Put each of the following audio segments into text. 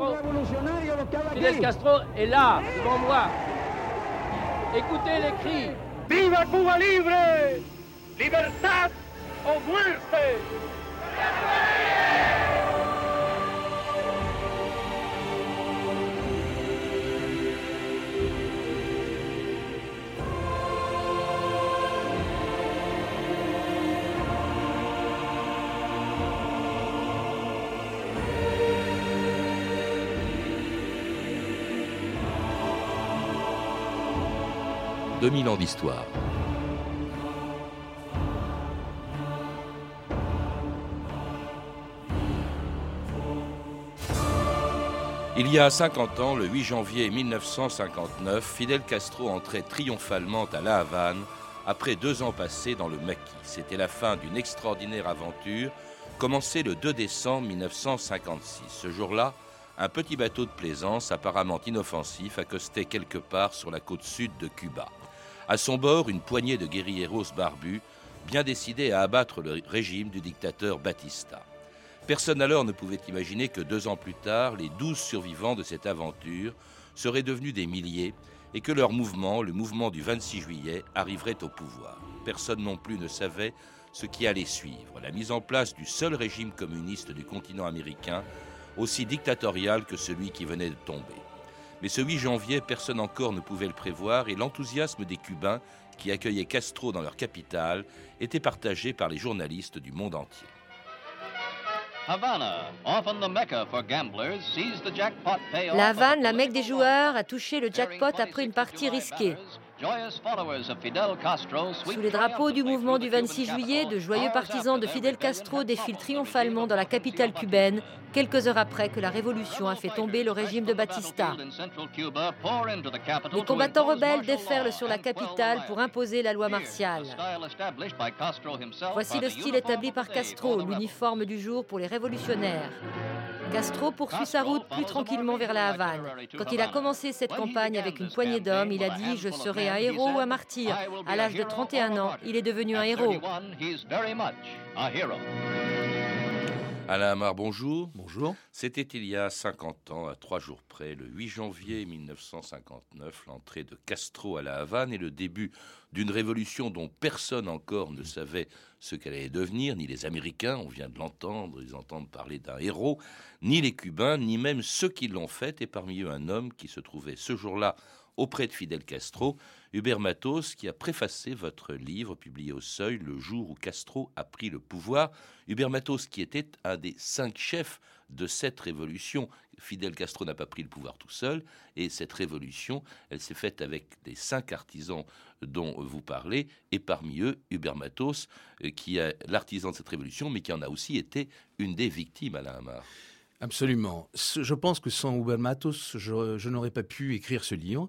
Castro. Fidel Castro est là, devant moi. Écoutez les cris. Viva Cuba libre! Libertad o muerte! 2000 ans d'histoire. Il y a 50 ans, le 8 janvier 1959, Fidel Castro entrait triomphalement à La Havane après deux ans passés dans le maquis. C'était la fin d'une extraordinaire aventure commencée le 2 décembre 1956. Ce jour-là, un petit bateau de plaisance apparemment inoffensif accostait quelque part sur la côte sud de Cuba. À son bord, une poignée de guérilleros barbus, bien décidés à abattre le régime du dictateur Batista. Personne alors ne pouvait imaginer que deux ans plus tard, les douze survivants de cette aventure seraient devenus des milliers et que leur mouvement, le mouvement du 26 juillet, arriverait au pouvoir. Personne non plus ne savait ce qui allait suivre, la mise en place du seul régime communiste du continent américain, aussi dictatorial que celui qui venait de tomber. Mais ce 8 janvier, personne encore ne pouvait le prévoir et l'enthousiasme des Cubains qui accueillaient Castro dans leur capitale était partagé par les journalistes du monde entier. La Havane, la mecque des joueurs, a touché le jackpot après une partie risquée. Sous les drapeaux du mouvement du 26 juillet, de joyeux partisans de Fidel Castro défilent triomphalement dans la capitale cubaine, quelques heures après que la révolution a fait tomber le régime de Batista. Les combattants rebelles déferlent sur la capitale pour imposer la loi martiale. Voici le style établi par Castro, l'uniforme du jour pour les révolutionnaires. Castro poursuit sa route plus tranquillement vers la Havane. Quand il a commencé cette campagne avec une poignée d'hommes, il a dit Je serai un héros ou un martyr. À l'âge de 31 ans, il est devenu un héros. Alain Amar, bonjour. Bonjour. C'était il y a 50 ans, à trois jours près, le 8 janvier 1959, l'entrée de Castro à la Havane et le début d'une révolution dont personne encore ne savait ce qu'elle allait devenir, ni les Américains, on vient de l'entendre, ils entendent parler d'un héros, ni les Cubains, ni même ceux qui l'ont fait, et parmi eux un homme qui se trouvait ce jour-là auprès de Fidel Castro, Hubert Matos, qui a préfacé votre livre publié au Seuil le jour où Castro a pris le pouvoir. Hubert Matos, qui était un des cinq chefs de cette révolution. Fidel Castro n'a pas pris le pouvoir tout seul, et cette révolution, elle s'est faite avec des cinq artisans dont vous parlez, et parmi eux, Hubert Matos, euh, qui est l'artisan de cette révolution, mais qui en a aussi été une des victimes, à Hamar. Absolument. Je pense que sans Hubert Matos, je n'aurais pas pu écrire ce livre.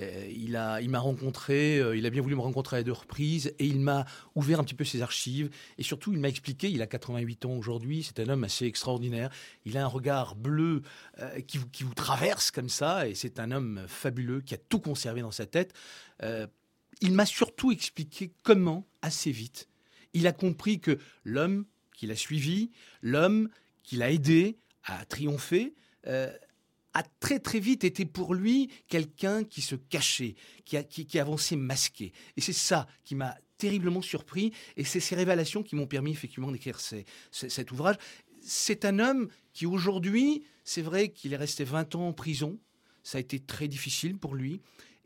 Euh, il a, il m'a rencontré, euh, il a bien voulu me rencontrer à deux reprises et il m'a ouvert un petit peu ses archives et surtout il m'a expliqué, il a 88 ans aujourd'hui, c'est un homme assez extraordinaire, il a un regard bleu euh, qui, vous, qui vous traverse comme ça et c'est un homme fabuleux qui a tout conservé dans sa tête. il m'a surtout expliqué comment, assez vite, il a compris que l'homme qu'il a suivi, l'homme qu'il a aidé à triompher, a très très vite été pour lui quelqu'un qui se cachait, qui, qui, avançait masqué. Et c'est ça qui m'a terriblement surpris, et c'est ces révélations qui m'ont permis effectivement d'écrire cet ouvrage. C'est un homme qui aujourd'hui, c'est vrai qu'il est resté 20 ans en prison, ça a été très difficile pour lui,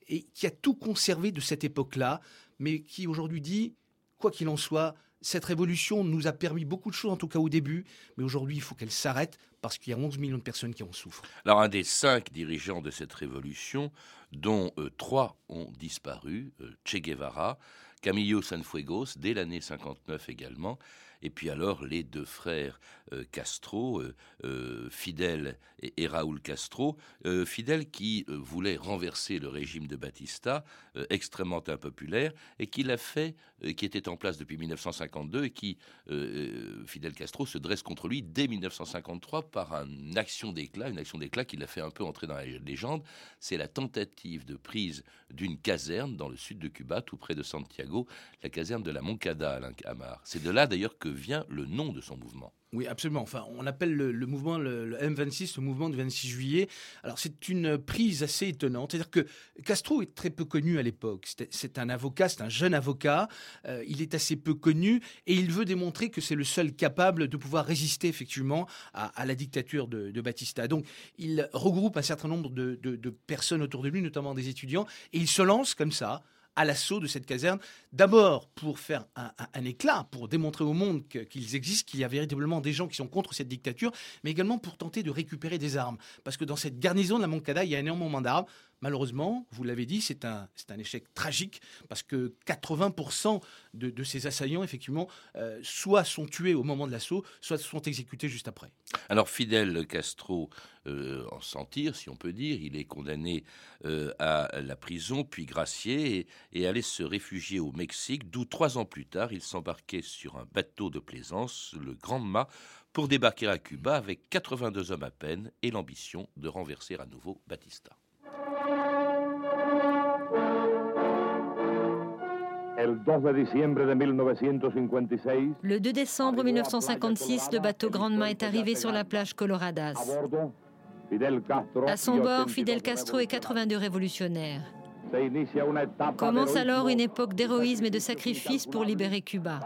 et qui a tout conservé de cette époque-là, mais qui aujourd'hui dit, quoi qu'il en soit, cette révolution nous a permis beaucoup de choses, en tout cas au début, mais aujourd'hui, il faut qu'elle s'arrête parce qu'il y a 11 millions de personnes qui en souffrent. Alors, un des cinq dirigeants de cette révolution, dont euh, trois ont disparu, euh, Che Guevara, Camillo Sanfuegos, dès l'année 59 également, et puis alors les deux frères euh, Castro, euh, euh, Fidel et, Raúl Castro, Fidel qui voulait renverser le régime de Batista, extrêmement impopulaire, et qui l'a fait, qui était en place depuis 1952, et qui, Fidel Castro, se dresse contre lui dès 1953 par une action d'éclat, une action d'éclat qui l'a fait un peu entrer dans la légende, c'est la tentative de prise d'une caserne dans le sud de Cuba, tout près de Santiago, la caserne de la Moncada, Alain Amar. C'est de là d'ailleurs que que vient le nom de son mouvement. Oui, absolument. Enfin, on appelle le, mouvement le, M26 le mouvement du 26 juillet. Alors, c'est une prise assez étonnante. C'est-à-dire que Castro est très peu connu à l'époque. C'est un avocat, c'est un jeune avocat. Euh, il est assez peu connu et il veut démontrer que c'est le seul capable de pouvoir résister effectivement à, la dictature de, Batista. Donc, il regroupe un certain nombre de, de personnes autour de lui, notamment des étudiants, et il se lance comme ça à l'assaut de cette caserne. D'abord pour faire un, éclat, pour démontrer au monde qu'ils existent, qu'il y a véritablement des gens qui sont contre cette dictature, mais également pour tenter de récupérer des armes. Parce que dans cette garnison de la Moncada, il y a énormément d'armes. Malheureusement, vous l'avez dit, c'est un, un échec tragique parce que 80% de, ces assaillants, effectivement, euh, soit sont tués au moment de l'assaut, soit sont exécutés juste après. Alors Fidel Castro euh, en sentir, si on peut dire, il est condamné euh, à la prison, puis gracié, et, et allait se réfugier au Mexique, d'où trois ans plus tard, il s'embarquait sur un bateau de plaisance, le Grand Mât, pour débarquer à Cuba avec 82 hommes à peine et l'ambition de renverser à nouveau Batista. Le 2 décembre 1956, le bateau Grandma est arrivé sur la plage Coloradas. À son bord, Fidel Castro et 82 révolutionnaires. Commence alors une époque d'héroïsme et de sacrifice pour libérer Cuba.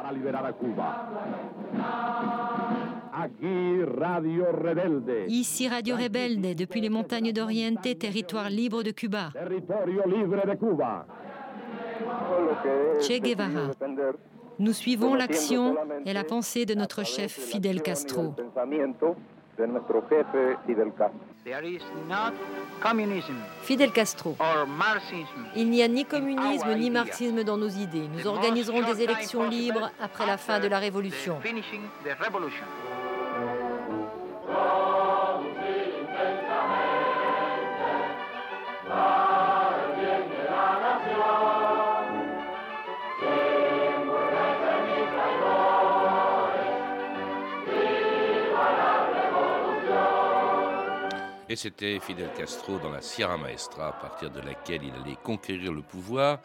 Ici Radio Rebelde, depuis les montagnes d'Oriente, territoire libre de Cuba. Che Guevara. Nous suivons l'action et la pensée de notre chef Fidel Castro. Fidel Castro. Il n'y a ni communisme ni marxisme dans nos idées. Nous organiserons des élections libres après la fin de la révolution. Et c'était Fidel Castro dans la Sierra Maestra, à partir de laquelle il allait conquérir le pouvoir,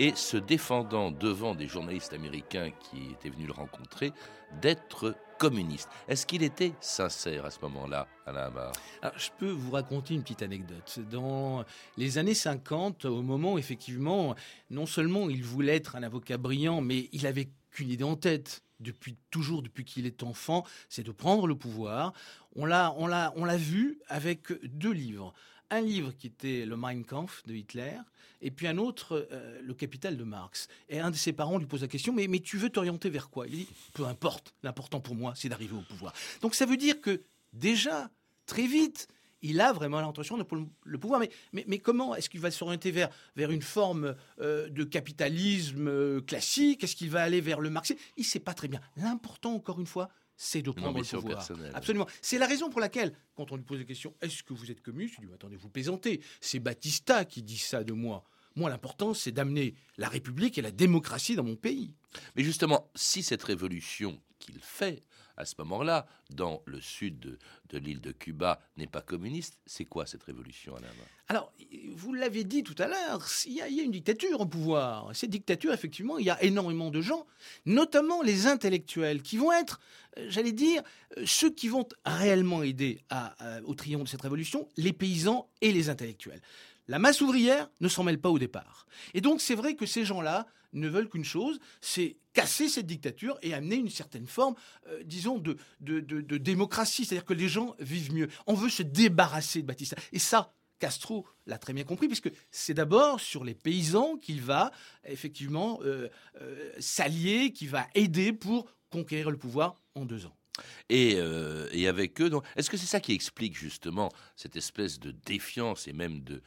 et se défendant devant des journalistes américains qui étaient venus le rencontrer, d'être communiste. Est-ce qu'il était sincère à ce moment-là, Alain Amar? Je peux vous raconter une petite anecdote. Dans les années 50, au moment où effectivement, non seulement il voulait être un avocat brillant, mais il avait qu'une idée en tête depuis toujours, depuis qu'il est enfant, c'est de prendre le pouvoir. On l'a, on l'a, on l'a vu avec deux livres. Un livre qui était le Mein Kampf de Hitler, et puis un autre, euh, le Capital de Marx. Et un de ses parents lui pose la question, mais, mais tu veux t'orienter vers quoi? Il dit, peu importe, l'important pour moi, c'est d'arriver au pouvoir. Donc ça veut dire que déjà, très vite, il a vraiment l'intention de prendre le pouvoir. Mais, mais, comment est-ce qu'il va s'orienter vers, vers une forme euh, de capitalisme euh, classique? Est-ce qu'il va aller vers le marxisme? Il ne sait pas très bien. L'important, encore une fois, c'est de prendre le pouvoir. Absolument. C'est la raison pour laquelle, quand on lui pose la question, est-ce que vous êtes communiste? Il dit, attendez, vous plaisantez. C'est Batista qui dit ça de moi. Moi, l'important, c'est d'amener la République et la démocratie dans mon pays. Mais justement, si cette révolution qu'il fait à ce moment-là, dans le sud de, l'île de Cuba, n'est pas communiste, c'est quoi cette révolution, Alain Alors, vous l'avez dit tout à l'heure, il y, a, une dictature au pouvoir. Cette dictature, effectivement, il y a énormément de gens, notamment les intellectuels, qui vont être, euh, j'allais dire, euh, ceux qui vont réellement aider au triomphe de cette révolution, les paysans et les intellectuels. La masse ouvrière ne s'en mêle pas au départ. Et donc c'est vrai que ces gens-là ne veulent qu'une chose, c'est casser cette dictature et amener une certaine forme, euh, disons, de, démocratie. C'est-à-dire que les gens vivent mieux. On veut se débarrasser de Batista. Et ça, Castro l'a très bien compris, puisque c'est d'abord sur les paysans qu'il va effectivement euh, euh, s'allier, qu'il va aider pour conquérir le pouvoir en deux ans. Euh, et, avec eux. Est-ce que c'est ça qui explique justement cette espèce de défiance et même de,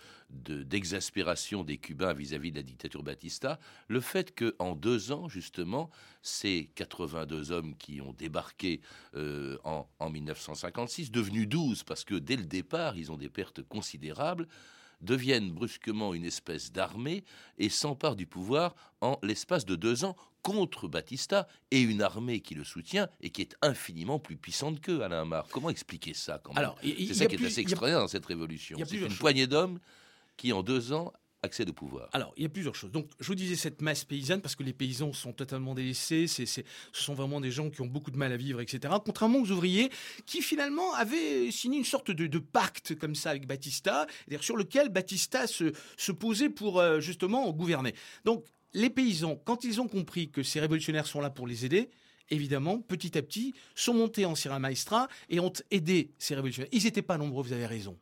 d'exaspération des Cubains vis-à-vis de la dictature Batista? Le fait qu'en deux ans, justement, ces 82 hommes qui ont débarqué euh, en, en 1956, devenus 12, parce que dès le départ, ils ont des pertes considérables, deviennent brusquement une espèce d'armée et s'emparent du pouvoir en l'espace de deux ans contre Batista et une armée qui le soutient et qui est infiniment plus puissante qu'eux, Alain Amar. Comment expliquer ça quand même? C'est ça qui est assez extraordinaire dans cette révolution. C'est une poignée d'hommes qui, en deux ans, accède au pouvoir Alors, il y a plusieurs choses. Donc, je vous disais cette masse paysanne, parce que les paysans sont totalement délaissés, ce sont vraiment des gens qui ont beaucoup de mal à vivre, etc. Contrairement aux ouvriers, qui finalement avaient signé une sorte de, pacte comme ça avec Batista, sur lequel Batista se, se posait pour euh, justement gouverner. Donc, les paysans, quand ils ont compris que ces révolutionnaires sont là pour les aider, évidemment, petit à petit, sont montés en Sierra Maestra et ont aidé ces révolutionnaires. Ils n'étaient pas nombreux, vous avez raison.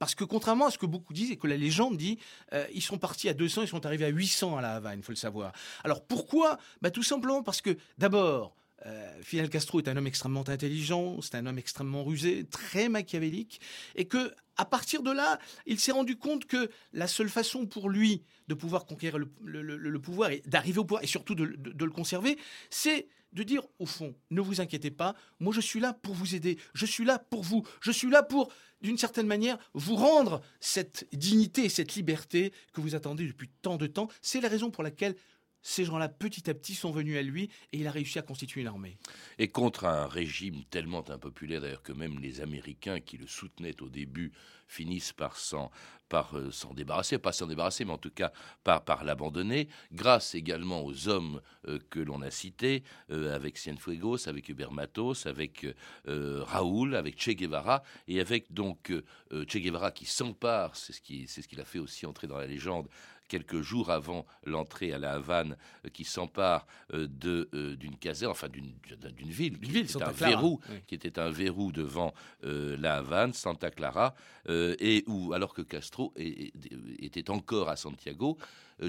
Parce que contrairement à ce que beaucoup disent et que la légende dit, euh, ils sont partis à 200, ils sont arrivés à 800 à la Havane, il faut le savoir. Alors pourquoi? Bah, Tout simplement parce que d'abord, euh, Fidel Castro est un homme extrêmement intelligent, c'est un homme extrêmement rusé, très machiavélique, et que à partir de là, il s'est rendu compte que la seule façon pour lui de pouvoir conquérir le, pouvoir et d'arriver au pouvoir et surtout de, de le conserver, c'est de dire au fond, ne vous inquiétez pas, moi je suis là pour vous aider, je suis là pour vous, je suis là pour d'une certaine manière, vous rendre cette dignité et cette liberté que vous attendez depuis tant de temps. C'est la raison pour laquelle ces gens-là, petit à petit, sont venus à lui et il a réussi à constituer une armée. Et contre un régime tellement impopulaire, d'ailleurs, que même les Américains qui le soutenaient au début finissent par s'en, euh, débarrasser, pas s'en débarrasser, mais en tout cas par, l'abandonner, grâce également aux hommes euh, que l'on a cités, euh, avec Cienfuegos, avec Hubert Matos, avec Raoul, avec Che Guevara, et avec donc Che Guevara qui s'empare, c'est ce qu'il a fait aussi entrer dans la légende, quelques jours avant l'entrée à la Havane, euh, qui s'empare euh, de euh, d'une caserne, enfin d'une d'une ville, qui, était un verrou, qui était un verrou devant la Havane, Santa Clara, et où alors que Castro était encore à Santiago,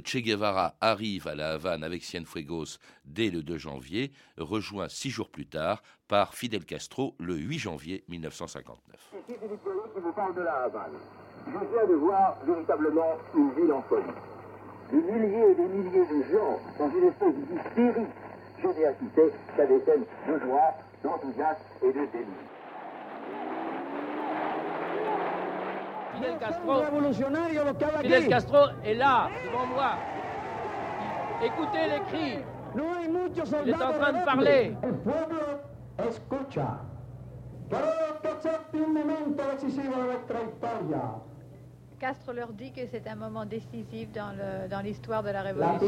Che Guevara arrive à la Havane avec Cienfuegos dès le 2 janvier, rejoint six jours plus tard par Fidel Castro le 8 janvier 1959. Ici Philippe qui vous parle de la Havane. Je viens de voir véritablement une ville en folie des milliers et des milliers de gens dans une espèce d'hystérie. Assisté qu'à des scènes de joie, d'enthousiasme et de délire. Fidel Castro, Fidel Castro est là, devant moi. Écoutez les cris. Il est en train de parler. El pueblo escucha. un momento decisivo de nuestra historia. Castro leur dit que c'est un moment décisif dans l'histoire de la révolution.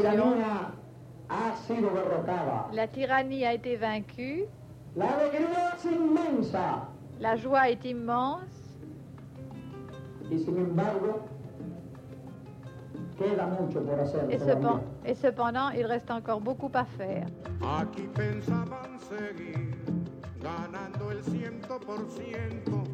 La tyrannie a été vaincue. La joie est immense. Et cependant, il reste encore beaucoup à faire. ganando el ciento por ciento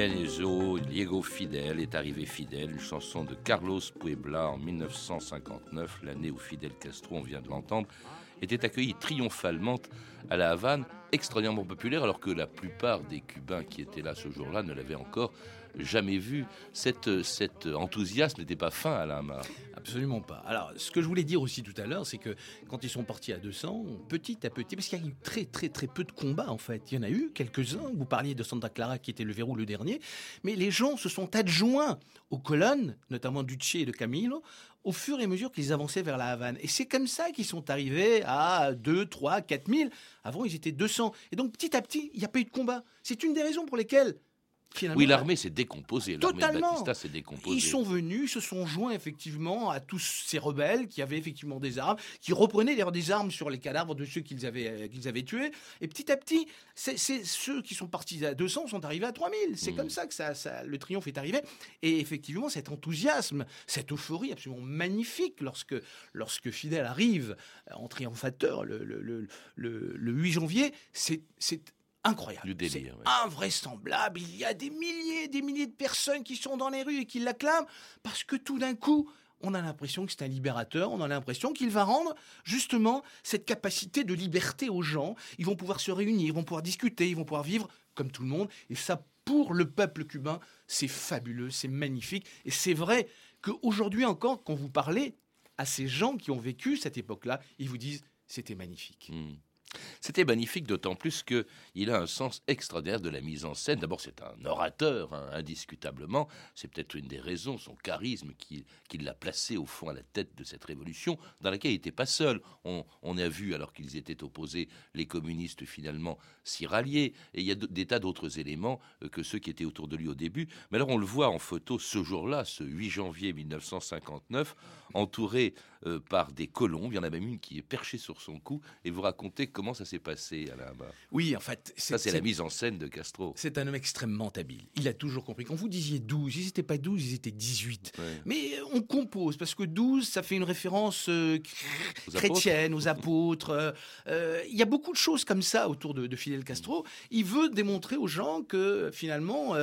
Diego Fidel est arrivé fidèle, une chanson de Carlos Puebla en 1959, l'année où Fidel Castro, on vient de l'entendre, était accueilli triomphalement à la Havane, extraordinairement populaire, alors que la plupart des Cubains qui étaient là ce jour-là ne l'avaient encore jamais vu. Cette, cet enthousiasme n'était pas fin à la Absolument pas. Alors, ce que je voulais dire aussi tout à l'heure, c'est que quand ils sont partis à 200, petit à petit, parce qu'il y a eu très très très peu de combats en fait, il y en a eu quelques-uns, vous parliez de Santa Clara qui était le verrou le dernier, mais les gens se sont adjoints aux colonnes, notamment Duce et de Camilo, au fur et à mesure qu'ils avançaient vers la Havane. Et c'est comme ça qu'ils sont arrivés à 2, 3, 4 000. Avant, ils étaient 200. Et donc, petit à petit, il n'y a pas eu de combat. C'est une des raisons pour lesquelles oui, l'armée s'est décomposée. Totalement. Batista s'est décomposée. Ils sont venus, se sont joints effectivement à tous ces rebelles qui avaient effectivement des armes, qui reprenaient d'ailleurs des armes sur les cadavres de ceux qu'ils avaient, euh, qu'ils avaient tués. Et petit à petit, c'est ceux qui sont partis à 200 sont arrivés à 3000. C'est hmm. comme ça que ça, le triomphe est arrivé. Et effectivement, cet enthousiasme, cette euphorie absolument magnifique lorsque, lorsque Fidel arrive en triomphateur le, le, le, le 8 janvier, c'est incroyable. C'est invraisemblable. Il y a des milliers et des milliers de personnes qui sont dans les rues et qui l'acclament parce que tout d'un coup, on a l'impression que c'est un libérateur, on a l'impression qu'il va rendre justement cette capacité de liberté aux gens. Ils vont pouvoir se réunir, ils vont pouvoir discuter, ils vont pouvoir vivre comme tout le monde. Et ça, pour le peuple cubain, c'est fabuleux, c'est magnifique. Et c'est vrai qu'aujourd'hui encore, quand vous parlez à ces gens qui ont vécu cette époque-là, ils vous disent c'était magnifique. Hmm. C'était magnifique, d'autant plus qu'il a un sens extraordinaire de la mise en scène. D'abord, c'est un orateur, hein, indiscutablement. C'est peut-être une des raisons, son charisme, qui, l'a placé au fond à la tête de cette révolution, dans laquelle il n'était pas seul. On, a vu, alors qu'ils étaient opposés, les communistes finalement s'y rallier. Et il y a des tas d'autres éléments euh, que ceux qui étaient autour de lui au début. Mais alors, on le voit en photo ce jour-là, ce 8 janvier 1959, entouré euh, par des colombes. Il y en a même une qui est perchée sur son cou. Et vous racontez comment ça s'est passé, Alain Oui, en fait. Ça, c'est la mise en scène de Castro. C'est un homme extrêmement habile. Il a toujours compris. Quand vous disiez 12, ils n'étaient pas 12, ils étaient 18. Mais euh, on compose, parce que 12, ça fait une référence euh, chrétienne, aux apôtres. Il y a beaucoup de choses comme ça autour de, Fidel Castro. Il veut démontrer aux gens que finalement,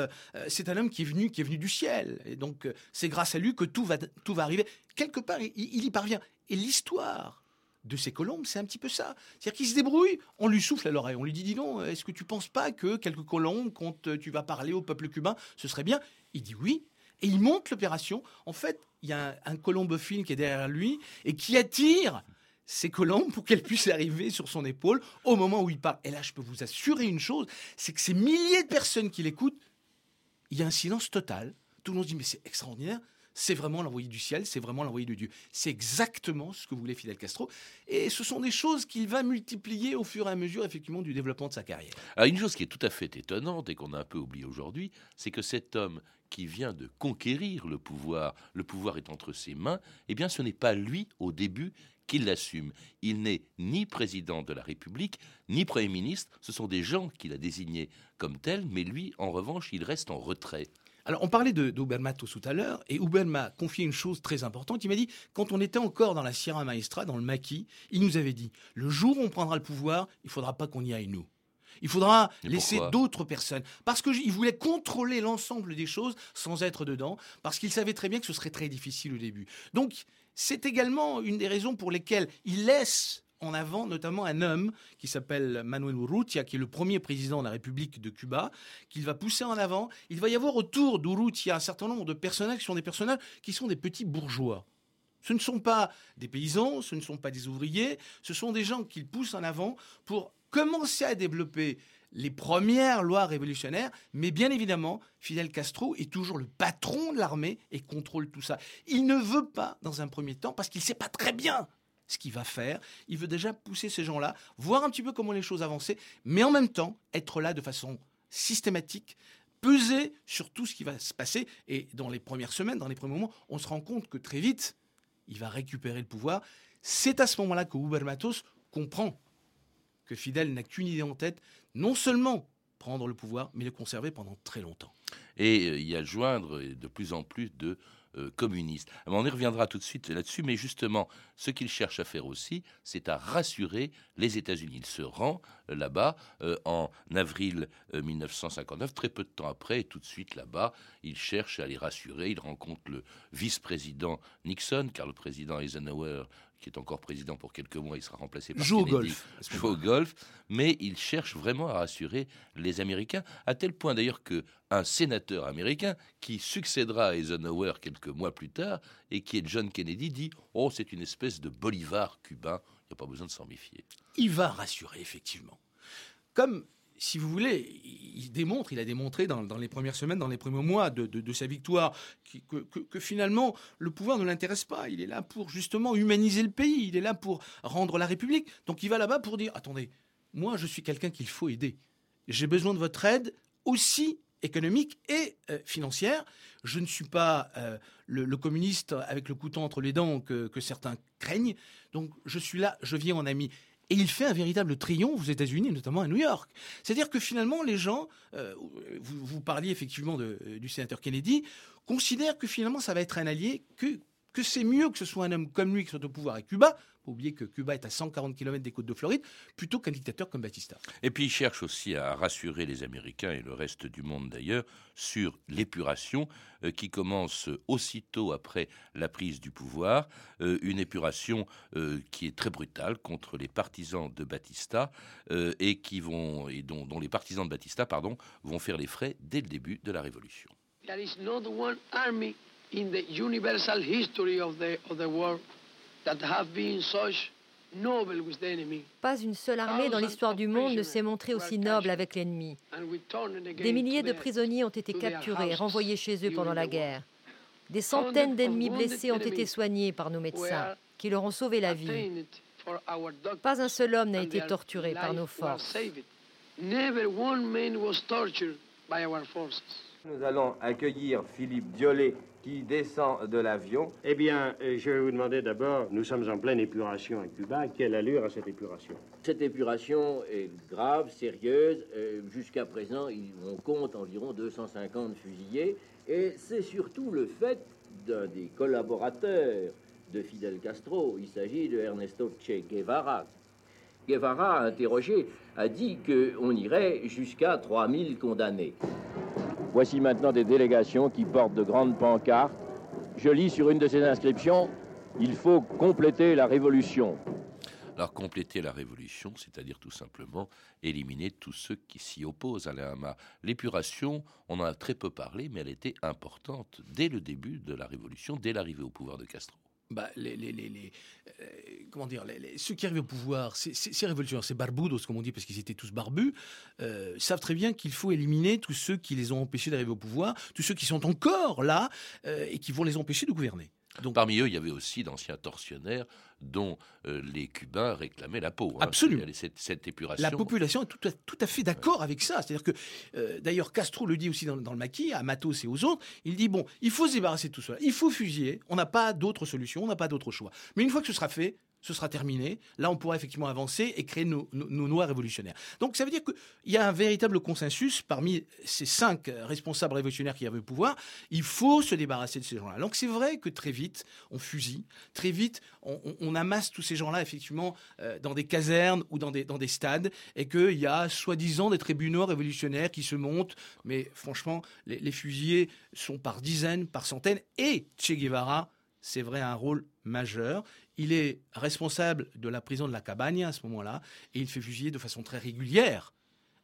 c'est un homme qui est venu, qui est venu du ciel. Et donc, c'est grâce à lui que tout va, tout va arriver quelque part, il, y parvient. Et l'histoire de ces colombes, c'est un petit peu ça. C'est-à-dire qu'il se débrouille, on lui souffle à l'oreille, on lui dit, dis donc, est-ce que tu penses pas que quelques colombes, quand tu vas parler au peuple cubain, ce serait bien? Il dit oui, et il monte l'opération. En fait, il y a un, colombophile qui est derrière lui et qui attire ces colombes pour qu'elles puissent arriver sur son épaule au moment où il parle. Et là, je peux vous assurer une chose, c'est que ces milliers de personnes qui l'écoutent, il y a un silence total. Tout le monde se dit, mais c'est extraordinaire c'est vraiment l'envoyé du ciel, c'est vraiment l'envoyé de Dieu. C'est exactement ce que voulait Fidel Castro. Et ce sont des choses qu'il va multiplier au fur et à mesure, effectivement, du développement de sa carrière. Une chose qui est tout à fait étonnante et qu'on a un peu oublié aujourd'hui, c'est que cet homme qui vient de conquérir le pouvoir, le pouvoir est entre ses mains, eh bien, ce n'est pas lui, au début, qui l'assume. Il n'est ni président de la République, ni Premier ministre, ce sont des gens qu'il a désignés comme tels, mais lui, en revanche, il reste en retrait. Alors, on parlait de, tout à l'heure, et Uber m'a confié une chose très importante. Il m'a dit, quand on était encore dans la Sierra Maestra, dans le maquis, il nous avait dit, le jour où on prendra le pouvoir, il faudra pas qu'on y aille nous. Il faudra laisser d'autres personnes. Parce qu'il voulait contrôler l'ensemble des choses sans être dedans, parce qu'il savait très bien que ce serait très difficile au début. Donc, c'est également une des raisons pour lesquelles il laisse en avant notamment un homme qui s'appelle Manuel Urrutia, qui est le premier président de la République de Cuba, qu'il va pousser en avant. Il va y avoir autour d'Urrutia un certain nombre de personnages qui sont des personnages qui sont des petits bourgeois. Ce ne sont pas des paysans, ce ne sont pas des ouvriers, ce sont des gens qu'il pousse en avant pour commencer à développer les premières lois révolutionnaires, mais bien évidemment, Fidel Castro est toujours le patron de l'armée et contrôle tout ça. Il ne veut pas, dans un premier temps, parce qu'il ne sait pas très bien ce qu'il va faire. Il veut déjà pousser ces gens-là, voir un petit peu comment les choses avancent, mais en même temps être là de façon systématique, peser sur tout ce qui va se passer. Et dans les premières semaines, dans les premiers moments, on se rend compte que très vite, il va récupérer le pouvoir. C'est à ce moment-là que Huber Matos comprend que Fidel n'a qu'une idée en tête, non seulement prendre le pouvoir, mais le conserver pendant très longtemps. Et euh, y a de plus en plus de euh, communiste. on y reviendra tout de suite là-dessus, mais justement, ce qu'il cherche à faire aussi, c'est à rassurer les États-Unis. Il se rend euh, là-bas euh, en avril 1959, très peu de temps après, et tout de suite là-bas, il cherche à les rassurer. Il rencontre le vice-président Nixon, car le président Eisenhower qui est encore président pour quelques mois, il sera remplacé par joue au golf, joue au golf, mais il cherche vraiment à rassurer les Américains, à tel point d'ailleurs que un sénateur américain qui succédera à Eisenhower quelques mois plus tard et qui est John Kennedy dit oh c'est une espèce de Bolivar cubain, il n'y a pas besoin de s'en méfier. Il va rassurer effectivement, comme si vous voulez, il démontre, il a démontré dans, les premières semaines, dans les premiers mois de, sa victoire, que, finalement le pouvoir ne l'intéresse pas. Il est là pour justement humaniser le pays, il est là pour rendre la République. Donc il va là-bas pour dire, attendez, moi je suis quelqu'un qu'il faut aider. J'ai besoin de votre aide aussi économique et euh, financière. Je ne suis pas euh, le, communiste avec le couteau entre les dents que, que certains craignent. Donc je suis là, je viens en ami. Et il fait un véritable triomphe aux États-Unis, notamment à New York. C'est-à-dire que finalement, les gens, euh, vous, parliez effectivement de, du sénateur Kennedy, considèrent que finalement, ça va être un allié, que, que c'est mieux que ce soit un homme comme lui qui soit au pouvoir à Cuba, oublier que Cuba est à 140 km des côtes de Floride, plutôt qu'un dictateur comme Batista. Et puis il cherche aussi à rassurer les Américains et le reste du monde d'ailleurs sur l'épuration euh, qui commence aussitôt après la prise du pouvoir, euh, une épuration euh, qui est très brutale contre les partisans de Batista et qui vont et dont, dont, les partisans de Batista pardon vont faire les frais dès le début de la révolution. There is not one army in the universal history of the, of the world that have been such noble with the enemy. Pas une seule armée dans l'histoire du monde ne s'est montrée aussi noble avec l'ennemi. Des milliers de prisonniers ont été capturés, renvoyés chez eux pendant la guerre. Des centaines d'ennemis blessés ont été soignés par nos médecins, qui leur ont sauvé la vie. Pas un seul homme n'a été torturé par nos forces. Nous allons accueillir Philippe Diollet qui descend de l'avion. Eh bien, euh, je vais vous demander d'abord, nous sommes en pleine épuration à Cuba, quelle allure a cette épuration? Cette épuration est grave, sérieuse. Euh, jusqu'à présent, on compte environ 250 fusillés. Et c'est surtout le fait d'un des collaborateurs de Fidel Castro. Il s'agit de Ernesto Che Guevara. Guevara, interrogé, a dit qu'on irait jusqu'à 3000 condamnés. Voici maintenant des délégations qui portent de grandes pancartes. Je lis sur une de ces inscriptions Il faut compléter la révolution. Alors compléter la révolution, c'est-à-dire tout simplement éliminer tous ceux qui s'y opposent à la L'épuration, on en a très peu parlé, mais elle était importante dès le début de la révolution, dès l'arrivée au pouvoir de Castro bah, les, les, les, euh, comment dire, ceux qui arrivent au pouvoir, ces, révolutionnaires, ces barbudos, comme on dit, parce qu'ils étaient tous barbus, euh, savent très bien qu'il faut éliminer tous ceux qui les ont empêchés d'arriver au pouvoir, tous ceux qui sont encore là euh, et qui vont les empêcher de gouverner. Donc, Parmi eux, il y avait aussi d'anciens tortionnaires dont euh, les Cubains réclamaient la peau. Hein. Absolument. Cette, épuration. La population est tout à, tout à fait d'accord avec ça. C'est-à-dire que, euh, d'ailleurs, Castro le dit aussi dans, le maquis, à Matos et aux autres, il dit, bon, il faut se débarrasser de tout cela, il faut fusiller, on n'a pas d'autre solution, on n'a pas d'autre choix. Mais une fois que ce sera fait, ce sera terminé. Là, on pourra effectivement avancer et créer nos, nos, noirs révolutionnaires. Donc, ça veut dire qu'il y a un véritable consensus parmi ces cinq responsables révolutionnaires qui avaient le pouvoir. Il faut se débarrasser de ces gens-là. Donc, c'est vrai que très vite, on fusille. Très vite, on, amasse tous ces gens-là, effectivement, euh, dans des casernes ou dans des, stades. Et qu'il y a, soi-disant, des tribunaux révolutionnaires qui se montent. Mais franchement, les, les fusillés sont par dizaines, par centaines. Et Che Guevara, c'est vrai, un rôle majeur. Il est responsable de la prison de la Cabagne à ce moment-là, et il fait fusiller de façon très régulière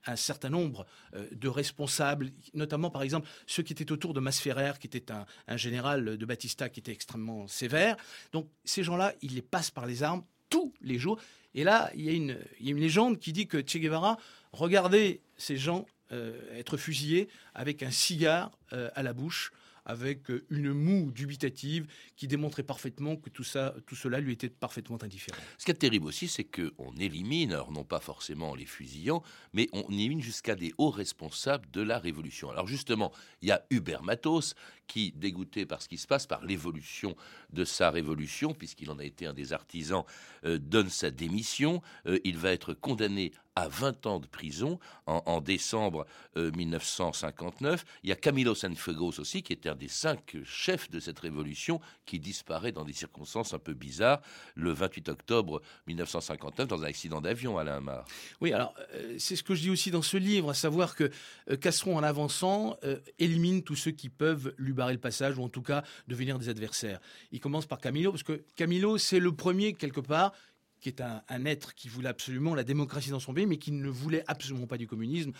un certain nombre euh, de responsables, notamment par exemple ceux qui étaient autour de Masferrer, qui était un, général de Batista qui était extrêmement sévère. Donc ces gens-là, il les passe par les armes tous les jours. Et là, il y a une, légende qui dit que Che Guevara regardait ces gens euh, être fusillés avec un cigare euh, à la bouche avec euh, une moue dubitative qui démontrait parfaitement que tout ça, tout cela lui était parfaitement indifférent. Ce qui est terrible aussi, c'est qu'on élimine, alors non pas forcément les fusillants, mais on élimine jusqu'à des hauts responsables de la révolution. Alors justement, il y a Hubert Matos qui, dégoûté par ce qui se passe, par l'évolution de sa révolution, puisqu'il en a été un des artisans, euh, donne sa démission. Euh, il va être condamné à 20 ans de prison en, décembre 1959. Euh, il y a Camilo Sanfegos aussi, qui était un des cinq chefs de cette révolution, qui disparaît dans des circonstances un peu bizarres le 28 octobre 1959 dans un accident d'avion à Lamar. Oui, alors c'est ce que je dis aussi dans ce livre, à savoir que Castron, en avançant, élimine tous ceux qui peuvent lui barrer le passage, ou en tout cas devenir des adversaires. Il commence par Camilo, parce que Camilo, c'est le premier, quelque part, qui est un, être qui voulait absolument la démocratie dans son pays, mais qui ne voulait absolument pas du communisme.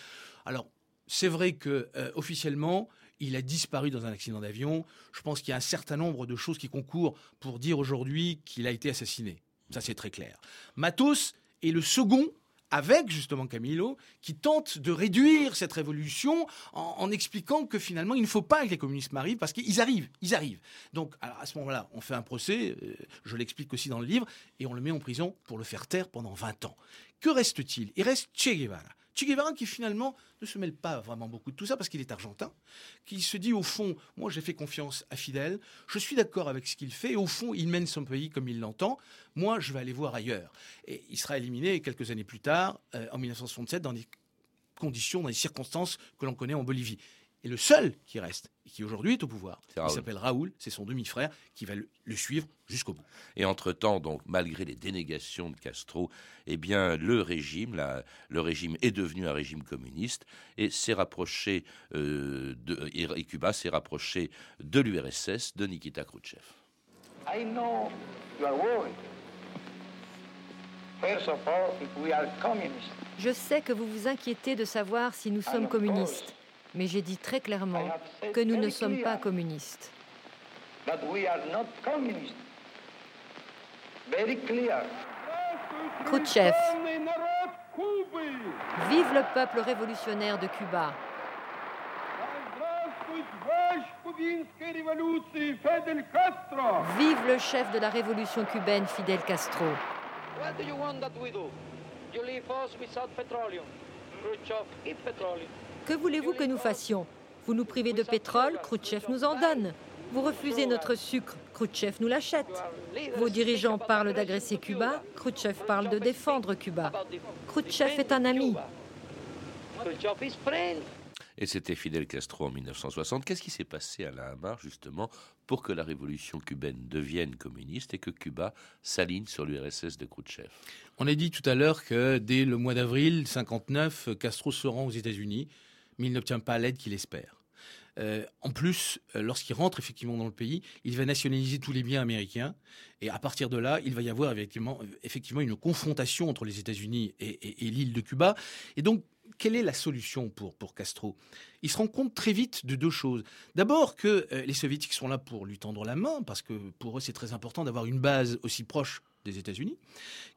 Alors, c'est vrai que euh, officiellement, il a disparu dans un accident d'avion. Je pense qu'il y a un certain nombre de choses qui concourent pour dire aujourd'hui qu'il a été assassiné. Ça, c'est très clair. Matos est le second avec justement Camilo, qui tente de réduire cette révolution en, expliquant que finalement il ne faut pas que les communistes arrivent parce qu'ils arrivent, ils arrivent. Donc à ce moment-là, on fait un procès, euh, je l'explique aussi dans le livre, et on le met en prison pour le faire taire pendant 20 ans. Que reste-t-il? Il reste Che Guevara. Che qui finalement ne se mêle pas vraiment beaucoup de tout ça parce qu'il est argentin, qui se dit au fond, moi j'ai fait confiance à Fidel, je suis d'accord avec ce qu'il fait, au fond il mène son pays comme il l'entend, moi je vais aller voir ailleurs. Et il sera éliminé quelques années plus tard, euh, en 1967, dans des conditions, dans des circonstances que l'on connaît en Bolivie. Et le seul qui reste, et qui aujourd'hui est au pouvoir, il s'appelle Raoul, c'est son demi-frère, qui va le, suivre jusqu'au bout. Et entre-temps, donc, malgré les dénégations de Castro, eh bien, le régime, le régime est devenu un régime communiste et s'est rapproché euh, de, et Cuba s'est rapproché de l'URSS, de Nikita Khrouchtchev. Je sais que vous vous inquiétez de savoir si nous sommes communistes mais j'ai dit très clairement que nous ne sommes pas communistes. that we are not communist. Very clear. Khrouchtchev. Vive le peuple révolutionnaire de Cuba. Vive le chef de la révolution cubaine, Fidel Castro. What do you want that we do? You leave us without petroleum. Khrushchev eat petroleum. Que voulez-vous que nous fassions? Vous nous privez de pétrole, Khrouchtchev nous en donne. Vous refusez notre sucre, Khrouchtchev nous l'achète. Vos dirigeants parlent d'agresser Cuba, Khrouchtchev parle de défendre Cuba. Khrouchtchev est un ami. Khrushchev is friend. Et c'était Fidel Castro en 1960. Qu'est-ce qui s'est passé à la Hamar, justement, pour que la révolution cubaine devienne communiste et que Cuba s'aligne sur l'URSS de Khrouchtchev? On a dit tout à l'heure que dès le mois d'avril 59, Castro se rend aux États-Unis, mais il n'obtient pas l'aide qu'il espère. Euh, en plus, euh, lorsqu'il rentre effectivement dans le pays, il va nationaliser tous les biens américains. Et à partir de là, il va y avoir effectivement, une confrontation entre les États-Unis et l'île de Cuba. Et donc, quelle est la solution pour, pour Castro? Il se rend compte très vite de deux choses. D'abord que euh, les soviétiques sont là pour lui tendre la main, parce que pour eux c'est très important d'avoir une base aussi proche des États-Unis,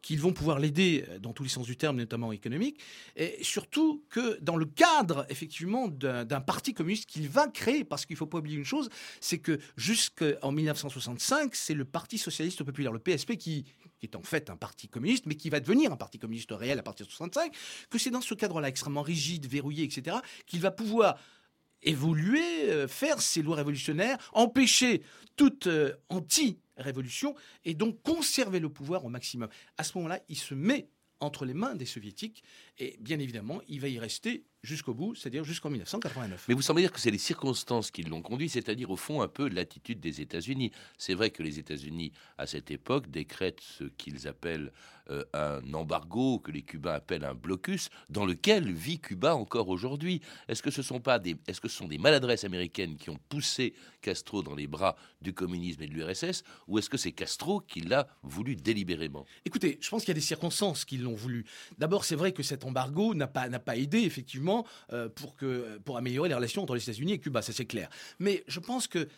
qu'ils vont pouvoir l'aider euh, dans tous les sens du terme, notamment économique, et surtout que dans le cadre effectivement d'un parti communiste qu'il va créer, parce qu'il ne faut pas oublier une chose, c'est que jusqu'en 1965, c'est le Parti socialiste populaire, le PSP, qui, est en fait un parti communiste, mais qui va devenir un parti communiste réel à partir de 65, que c'est dans ce cadre-là extrêmement rigide, verrouillé, etc., qu'il va pouvoir évoluer, euh, faire ses lois révolutionnaires, empêcher toute euh, anti-révolution et donc conserver le pouvoir au maximum. À ce moment-là, il se met entre les mains des soviétiques et bien évidemment, il va y rester jusqu'au bout, c'est-à-dire jusqu'en 1989. Mais vous semblez dire que c'est les circonstances qui l'ont conduit, c'est-à-dire au fond un peu l'attitude des États-Unis. C'est vrai que les États-Unis, à cette époque, décrètent ce qu'ils appellent euh, un embargo, que les Cubains appellent un blocus, dans lequel vit Cuba encore aujourd'hui. Est-ce que ce sont pas des, est-ce que ce sont des maladresses américaines qui ont poussé Castro dans les bras du communisme et de l'URSS, ou est-ce que c'est Castro qui l'a voulu délibérément? Écoutez, je pense qu'il y a des circonstances qui l'ont voulu. D'abord, c'est vrai que cet embargo n'a pas, n'a pas aidé, effectivement, euh, pour, que, pour améliorer les relations entre les États-Unis et Cuba, ça c'est clair. Mais je pense que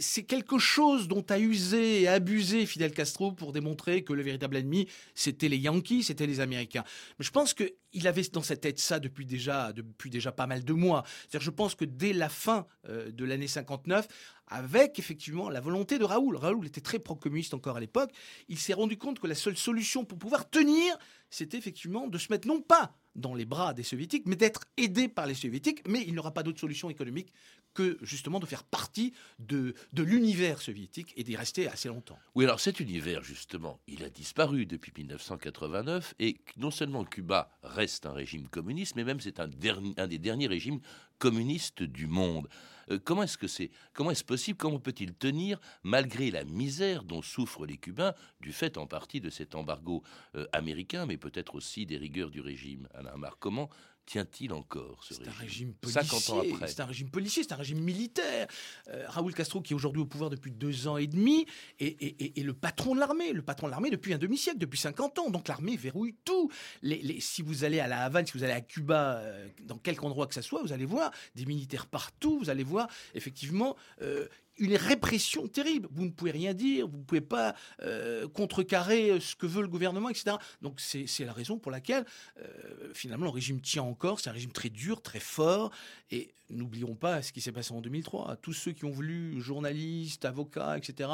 c'est quelque chose dont a usé et abusé Fidel Castro pour démontrer que le véritable ennemi, c'était les Yankees, c'était les Américains. Mais je pense qu'il avait dans sa tête ça depuis déjà, depuis déjà pas mal de mois. C'est-à-dire, je pense que dès la fin euh, de l'année 59, avec effectivement la volonté de Raoul, Raoul était très pro-communiste encore à l'époque, il s'est rendu compte que la seule solution pour pouvoir tenir, c'était effectivement de se mettre non pas dans les bras des soviétiques, mais d'être aidé par les soviétiques, mais il n'aura pas d'autre solution économique que justement de faire partie de, de l'univers soviétique et d'y rester assez longtemps. Oui, alors cet univers, justement, il a disparu depuis 1989 et non seulement Cuba reste un régime communiste, mais même c'est un, un des derniers régimes communistes du monde. Euh, comment est-ce que c'est Comment est-ce possible Comment peut-il tenir malgré la misère dont souffrent les Cubains du fait en partie de cet embargo euh, américain, mais peut-être aussi des rigueurs du régime? Alain Hamar, comment tient-il encore ce un régime régime 50 ans policier, après? c'est un régime policier, c'est un régime militaire. Euh, Raoul Castro, qui est aujourd'hui au pouvoir depuis deux ans et demi, est, est- est- est le patron de l'armée, le patron de l'armée depuis un demi-siècle, depuis 50 ans. Donc l'armée verrouille tout. Les- les- si vous allez à la Havane, si vous allez à Cuba, euh, dans quelque endroit que ce soit, vous allez voir des militaires partout, vous allez voir effectivement euh, une répression terrible. Vous ne pouvez rien dire, vous ne pouvez pas euh, contrecarrer ce que veut le gouvernement, etc. Donc c'est la raison pour laquelle euh, finalement le régime tient encore. C'est un régime très dur, très fort. Et n'oublions pas ce qui s'est passé en 2003. Tous ceux qui ont voulu, journalistes, avocats, etc.,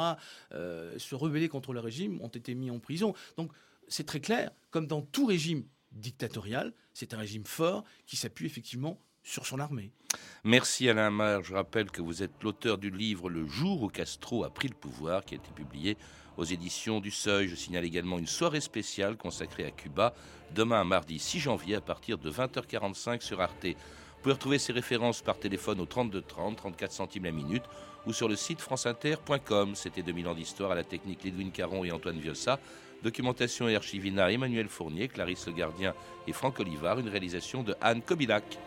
euh, se rebeller contre le régime ont été mis en prison. Donc c'est très clair, comme dans tout régime dictatorial, c'est un régime fort qui s'appuie effectivement sur son armée. Merci Alain Hamar. Je rappelle que vous êtes l'auteur du livre Le jour où Castro a pris le pouvoir, qui a été publié aux éditions du Seuil. Je signale également une soirée spéciale consacrée à Cuba, demain mardi 6 janvier à partir de 20h45 sur Arte. Vous pouvez retrouver ces références par téléphone au 32 30, 34 centimes la minute ou sur le site franceinter.com. C'était 2000 ans d'histoire à la technique Lidwin Caron et Antoine Viossa. Documentation et archivina Emmanuel Fournier, Clarisse Le Gardien et Franck Olivard. Une réalisation de Anne Kobilac.